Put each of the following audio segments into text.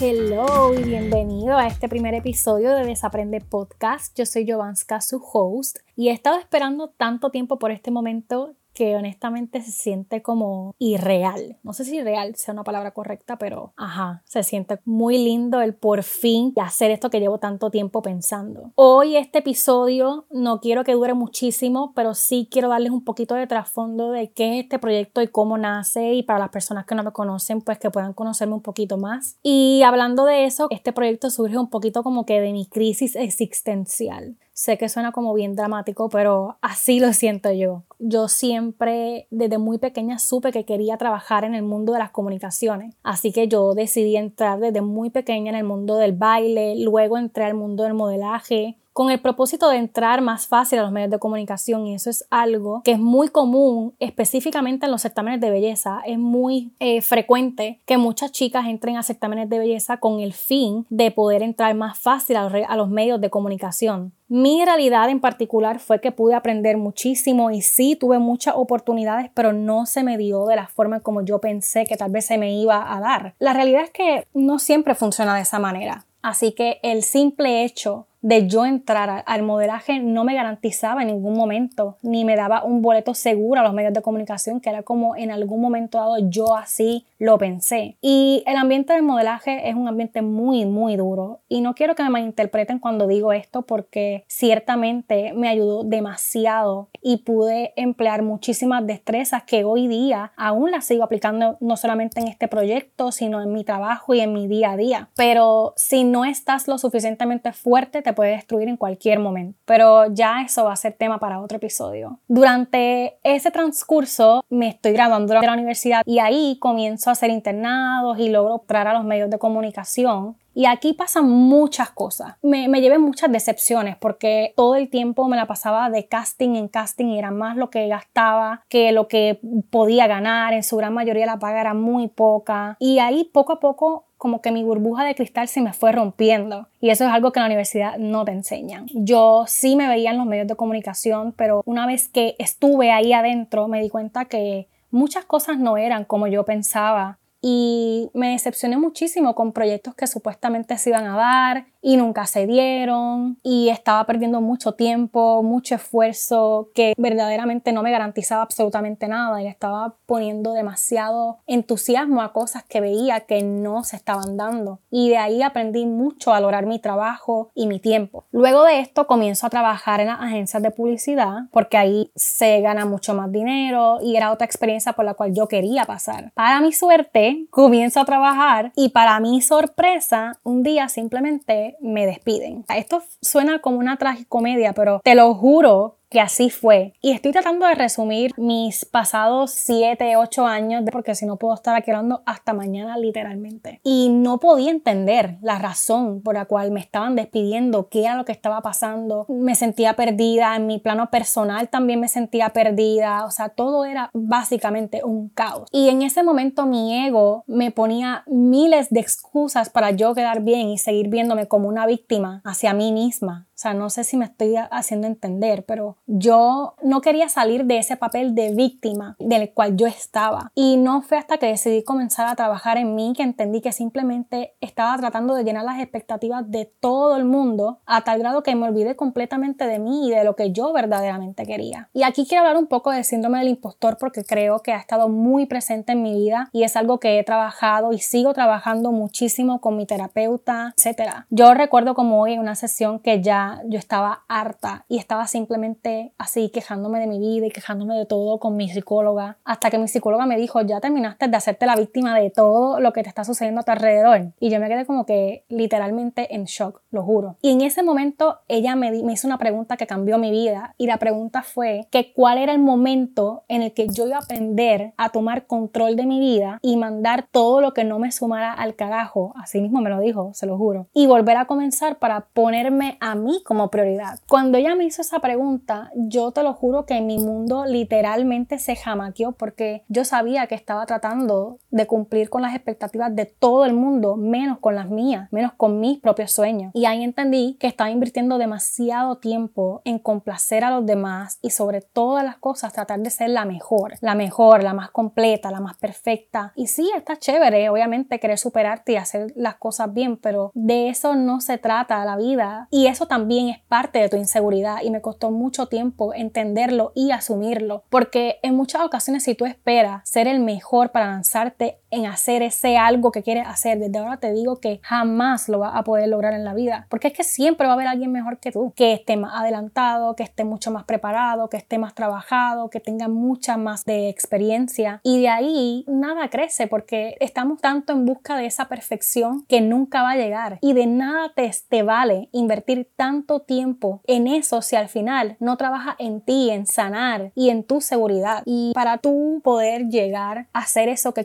Hello y bienvenido a este primer episodio de Desaprende Podcast. Yo soy Jovanska, su host, y he estado esperando tanto tiempo por este momento que honestamente se siente como irreal. No sé si irreal sea una palabra correcta, pero ajá, se siente muy lindo el por fin hacer esto que llevo tanto tiempo pensando. Hoy este episodio no quiero que dure muchísimo, pero sí quiero darles un poquito de trasfondo de qué es este proyecto y cómo nace y para las personas que no me conocen, pues que puedan conocerme un poquito más. Y hablando de eso, este proyecto surge un poquito como que de mi crisis existencial. Sé que suena como bien dramático, pero así lo siento yo. Yo siempre, desde muy pequeña, supe que quería trabajar en el mundo de las comunicaciones. Así que yo decidí entrar desde muy pequeña en el mundo del baile, luego entré al mundo del modelaje, con el propósito de entrar más fácil a los medios de comunicación y eso es algo que es muy común específicamente en los certámenes de belleza. Es muy eh, frecuente que muchas chicas entren a certámenes de belleza con el fin de poder entrar más fácil a los, a los medios de comunicación. Mi realidad en particular fue que pude aprender muchísimo y sí tuve muchas oportunidades, pero no se me dio de la forma como yo pensé que tal vez se me iba a dar. La realidad es que no siempre funciona de esa manera. Así que el simple hecho de yo entrar al modelaje no me garantizaba en ningún momento, ni me daba un boleto seguro a los medios de comunicación, que era como en algún momento dado yo así lo pensé. Y el ambiente del modelaje es un ambiente muy, muy duro. Y no quiero que me malinterpreten cuando digo esto porque ciertamente me ayudó demasiado y pude emplear muchísimas destrezas que hoy día aún las sigo aplicando no solamente en este proyecto, sino en mi trabajo y en mi día a día. Pero si no estás lo suficientemente fuerte, te puede destruir en cualquier momento. Pero ya eso va a ser tema para otro episodio. Durante ese transcurso me estoy graduando de la universidad y ahí comienzo a hacer internados y logro entrar a los medios de comunicación y aquí pasan muchas cosas. Me, me llevé muchas decepciones porque todo el tiempo me la pasaba de casting en casting y era más lo que gastaba que lo que podía ganar. En su gran mayoría la paga era muy poca. Y ahí poco a poco como que mi burbuja de cristal se me fue rompiendo. Y eso es algo que en la universidad no te enseñan. Yo sí me veía en los medios de comunicación, pero una vez que estuve ahí adentro me di cuenta que muchas cosas no eran como yo pensaba y me decepcioné muchísimo con proyectos que supuestamente se iban a dar y nunca se dieron y estaba perdiendo mucho tiempo, mucho esfuerzo que verdaderamente no me garantizaba absolutamente nada y le estaba poniendo demasiado entusiasmo a cosas que veía que no se estaban dando y de ahí aprendí mucho a valorar mi trabajo y mi tiempo. Luego de esto comienzo a trabajar en las agencias de publicidad porque ahí se gana mucho más dinero y era otra experiencia por la cual yo quería pasar. Para mi suerte comienzo a trabajar y para mi sorpresa un día simplemente me despiden. Esto suena como una tragicomedia, pero te lo juro que así fue. Y estoy tratando de resumir mis pasados 7, 8 años, porque si no puedo estar aquí hablando hasta mañana literalmente. Y no podía entender la razón por la cual me estaban despidiendo, qué era lo que estaba pasando. Me sentía perdida, en mi plano personal también me sentía perdida, o sea, todo era básicamente un caos. Y en ese momento mi ego me ponía miles de excusas para yo quedar bien y seguir viéndome como una víctima hacia mí misma. O sea, no sé si me estoy haciendo entender, pero yo no quería salir de ese papel de víctima del cual yo estaba. Y no fue hasta que decidí comenzar a trabajar en mí que entendí que simplemente estaba tratando de llenar las expectativas de todo el mundo a tal grado que me olvidé completamente de mí y de lo que yo verdaderamente quería. Y aquí quiero hablar un poco del síndrome del impostor porque creo que ha estado muy presente en mi vida y es algo que he trabajado y sigo trabajando muchísimo con mi terapeuta, etc. Yo recuerdo como hoy en una sesión que ya yo estaba harta y estaba simplemente así quejándome de mi vida y quejándome de todo con mi psicóloga, hasta que mi psicóloga me dijo, ya terminaste de hacerte la víctima de todo lo que te está sucediendo a tu alrededor. Y yo me quedé como que literalmente en shock, lo juro. Y en ese momento ella me, me hizo una pregunta que cambió mi vida y la pregunta fue que cuál era el momento en el que yo iba a aprender a tomar control de mi vida y mandar todo lo que no me sumara al carajo, así mismo me lo dijo, se lo juro, y volver a comenzar para ponerme a mí como prioridad. Cuando ella me hizo esa pregunta, yo te lo juro que mi mundo literalmente se jamaqueó porque yo sabía que estaba tratando de cumplir con las expectativas de todo el mundo, menos con las mías, menos con mis propios sueños. Y ahí entendí que estaba invirtiendo demasiado tiempo en complacer a los demás y sobre todas las cosas tratar de ser la mejor, la mejor, la más completa, la más perfecta. Y sí, está chévere, obviamente, querer superarte y hacer las cosas bien, pero de eso no se trata la vida. Y eso también es parte de tu inseguridad y me costó mucho tiempo entenderlo y asumirlo, porque en muchas ocasiones si tú esperas ser el mejor para lanzarte en hacer ese algo que quieres hacer, desde ahora te digo que jamás lo vas a poder lograr en la vida, porque es que siempre va a haber alguien mejor que tú, que esté más adelantado, que esté mucho más preparado, que esté más trabajado, que tenga mucha más de experiencia. Y de ahí nada crece porque estamos tanto en busca de esa perfección que nunca va a llegar. Y de nada te, te vale invertir tanto tiempo en eso si al final no trabajas en ti, en sanar y en tu seguridad. Y para tú poder llegar a ser eso que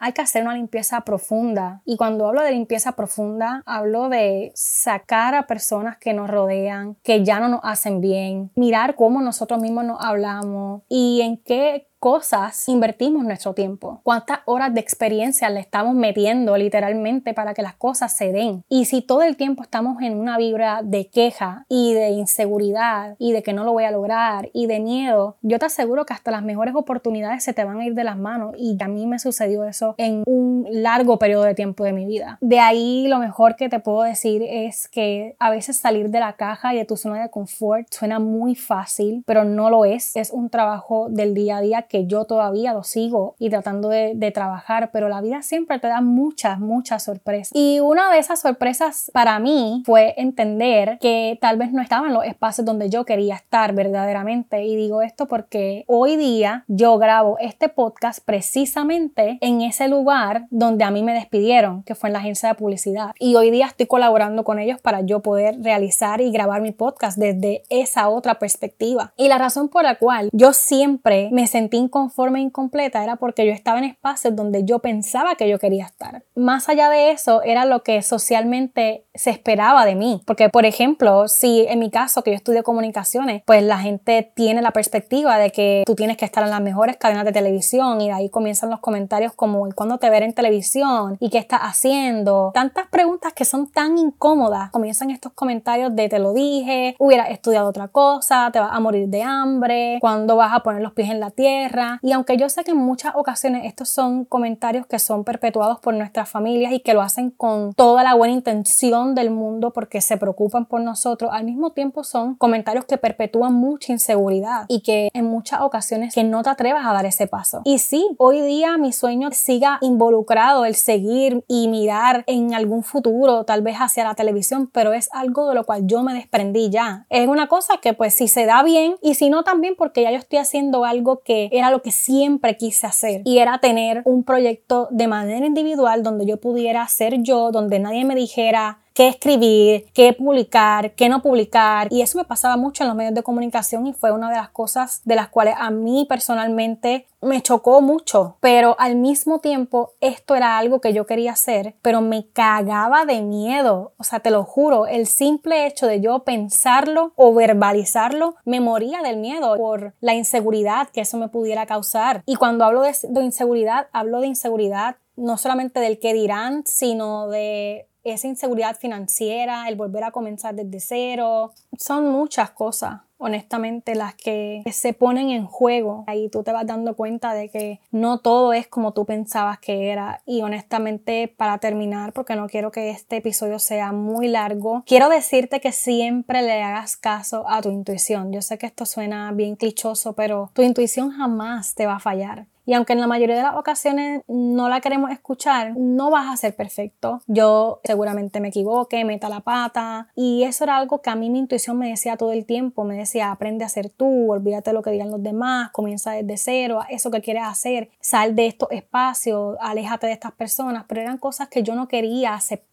hay que hacer una limpieza profunda. Y cuando hablo de limpieza profunda, hablo de sacar a personas que nos rodean, que ya no nos hacen bien, mirar cómo nosotros mismos nos hablamos y en qué cosas invertimos nuestro tiempo, cuántas horas de experiencia le estamos metiendo literalmente para que las cosas se den. Y si todo el tiempo estamos en una vibra de queja y de inseguridad y de que no lo voy a lograr y de miedo, yo te aseguro que hasta las mejores oportunidades se te van a ir de las manos y a mí me sucedió eso en un largo periodo de tiempo de mi vida. De ahí lo mejor que te puedo decir es que a veces salir de la caja y de tu zona de confort suena muy fácil, pero no lo es. Es un trabajo del día a día que yo todavía lo sigo y tratando de, de, trabajar, pero la vida siempre te da muchas, muchas sorpresas. Y una de esas sorpresas para mí fue entender que tal vez no estaba en los espacios donde yo quería estar verdaderamente. Y digo esto porque hoy día yo grabo este podcast precisamente en ese lugar donde a mí me despidieron, que fue en la agencia de publicidad. Y hoy día estoy colaborando con ellos para yo poder realizar y grabar mi podcast desde esa otra perspectiva. Y la razón por la cual yo siempre me sentí inconforme e incompleta era porque yo estaba en espacios donde yo pensaba que yo quería estar. Más allá de eso, era lo que socialmente se esperaba de mí. Porque, por ejemplo, si en mi caso, que yo estudio comunicaciones, pues la gente tiene la perspectiva de que tú tienes que estar en las mejores cadenas de televisión y de ahí comienzan los comentarios como ¿cuándo te veré en televisión? ¿Y qué estás haciendo? Tantas preguntas que son tan incómodas. Comienzan estos comentarios de te lo dije, hubiera estudiado otra cosa, te vas a morir de hambre, ¿cuándo vas a poner los pies en la tierra? Y aunque yo sé que en muchas ocasiones estos son comentarios que son perpetuados por nuestras familias y que lo hacen con toda la buena intención del mundo porque se preocupan por nosotros, al mismo tiempo son comentarios que perpetúan mucha inseguridad y que en muchas ocasiones que no te atrevas a dar ese paso. Y sí, hoy día mi sueño siga involucrado el seguir y mirar en algún futuro, tal vez hacia la televisión, pero es algo de lo cual yo me desprendí ya. Es una cosa que pues si se da bien y si no también porque ya yo estoy haciendo algo que era lo que siempre quise hacer. Y era tener un proyecto de manera individual donde yo pudiera ser yo, donde nadie me dijera qué escribir, qué publicar, qué no publicar. Y eso me pasaba mucho en los medios de comunicación y fue una de las cosas de las cuales a mí personalmente me chocó mucho. Pero al mismo tiempo esto era algo que yo quería hacer, pero me cagaba de miedo. O sea, te lo juro, el simple hecho de yo pensarlo o verbalizarlo, me moría del miedo por la inseguridad que eso me pudiera causar. Y cuando hablo de, de inseguridad, hablo de inseguridad no solamente del que dirán, sino de esa inseguridad financiera, el volver a comenzar desde cero, son muchas cosas honestamente las que se ponen en juego. Ahí tú te vas dando cuenta de que no todo es como tú pensabas que era. Y honestamente, para terminar, porque no quiero que este episodio sea muy largo, quiero decirte que siempre le hagas caso a tu intuición. Yo sé que esto suena bien clichoso, pero tu intuición jamás te va a fallar. Y aunque en la mayoría de las ocasiones no la queremos escuchar, no vas a ser perfecto. Yo seguramente me equivoque, meta la pata. Y eso era algo que a mí mi intuición me decía todo el tiempo. Aprende a ser tú, olvídate de lo que digan los demás, comienza desde cero, eso que quieres hacer, sal de estos espacios, aléjate de estas personas. Pero eran cosas que yo no quería aceptar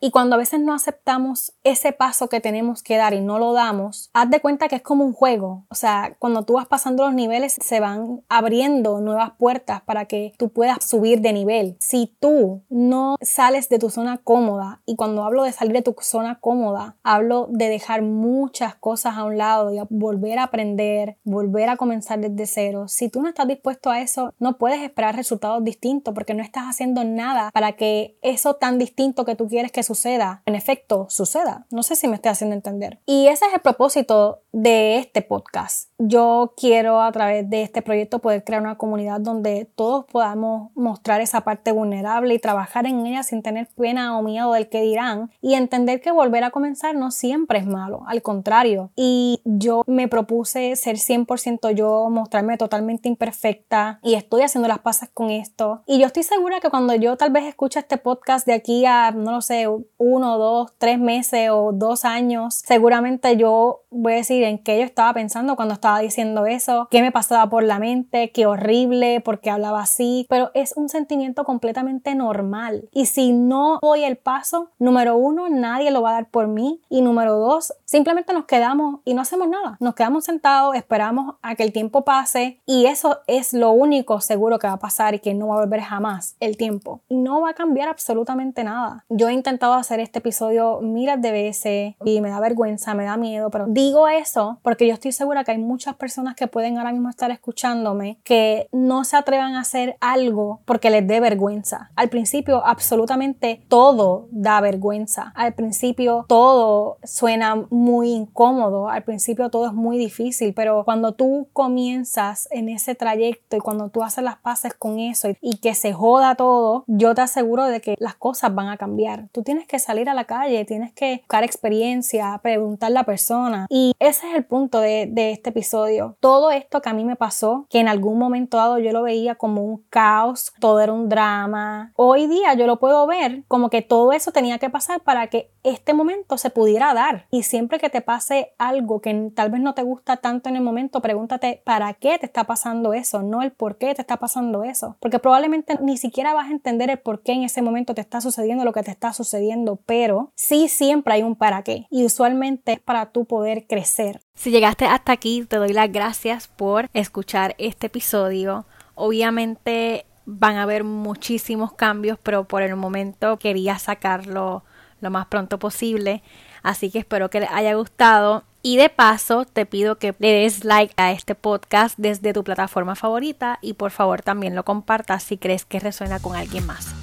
Y cuando a veces no aceptamos ese paso que tenemos que dar y no lo damos, haz de cuenta que es como un juego. O sea, cuando tú vas pasando los niveles, se van abriendo nuevas puertas para que tú puedas subir de nivel. Si tú no sales de tu zona cómoda, y cuando hablo de salir de tu zona cómoda, hablo de dejar muchas cosas a un lado y volver a aprender, volver a comenzar desde cero. Si tú no estás dispuesto a eso, no puedes esperar resultados distintos porque no estás haciendo nada para que eso tan distinto que tú quieres que suceda, en efecto, suceda. No sé si me estoy haciendo entender. Y ese es el propósito de este podcast. Yo quiero a través de este proyecto poder crear una comunidad donde todos podamos mostrar esa parte vulnerable y trabajar en ella sin tener pena o miedo del que dirán y entender que volver a comenzar no siempre es malo, al contrario. Y yo me propuse ser 100% yo, mostrarme totalmente imperfecta y estoy haciendo las pasas con esto. Y yo estoy segura que cuando yo tal vez escuche este podcast de aquí a, no lo sé, uno, dos, tres meses o dos años, seguramente yo voy a decir en qué yo estaba pensando cuando estaba diciendo eso, qué me pasaba por la mente, qué horrible, por qué hablaba así, pero es un sentimiento completamente normal. Y si no doy el paso, número uno, nadie lo va a dar por mí y número dos, simplemente nos quedamos y no hacemos nada. Nos quedamos sentados, esperamos a que el tiempo pase y eso es lo único seguro que va a pasar y que no va a volver jamás, el tiempo. Y no va a cambiar absolutamente nada. Yo he intentado hacer este episodio miles de veces y me da vergüenza, me da miedo, pero digo eso porque yo estoy segura que hay muchas personas que pueden ahora mismo estar escuchándome que no se atrevan a hacer algo porque les dé vergüenza. Al principio absolutamente todo da vergüenza. Al principio todo suena muy incómodo. Al principio todo es muy difícil, pero cuando tú comienzas en ese trayecto y cuando tú haces las paces con eso y, que se joda todo, yo te aseguro de que las cosas van a cambiar. Tú tienes que salir a la calle, tienes que buscar experiencia, preguntar a la persona. Y ese es el punto de, de este episodio. Todo esto que a mí me pasó, que en algún momento dado yo lo veía como un caos, todo era un drama. Hoy día yo lo puedo ver como que todo eso tenía que pasar para que este momento se pudiera dar. Y siempre que te pase algo que tal vez no te gusta tanto en el momento, pregúntate para qué te está pasando eso, no el por qué te está pasando eso. Porque probablemente ni siquiera vas a entender el por qué en ese momento te está sucediendo lo que te está sucediendo, pero sí siempre hay un para qué. Y usualmente es para tú crecer. Si llegaste hasta aquí, te doy las gracias por escuchar este episodio. Obviamente van a haber muchísimos cambios, pero por el momento quería sacarlo lo más pronto posible. Así que espero que les haya gustado. Y de paso, te pido que le des like a este podcast desde tu plataforma favorita y por favor también lo compartas si crees que resuena con alguien más.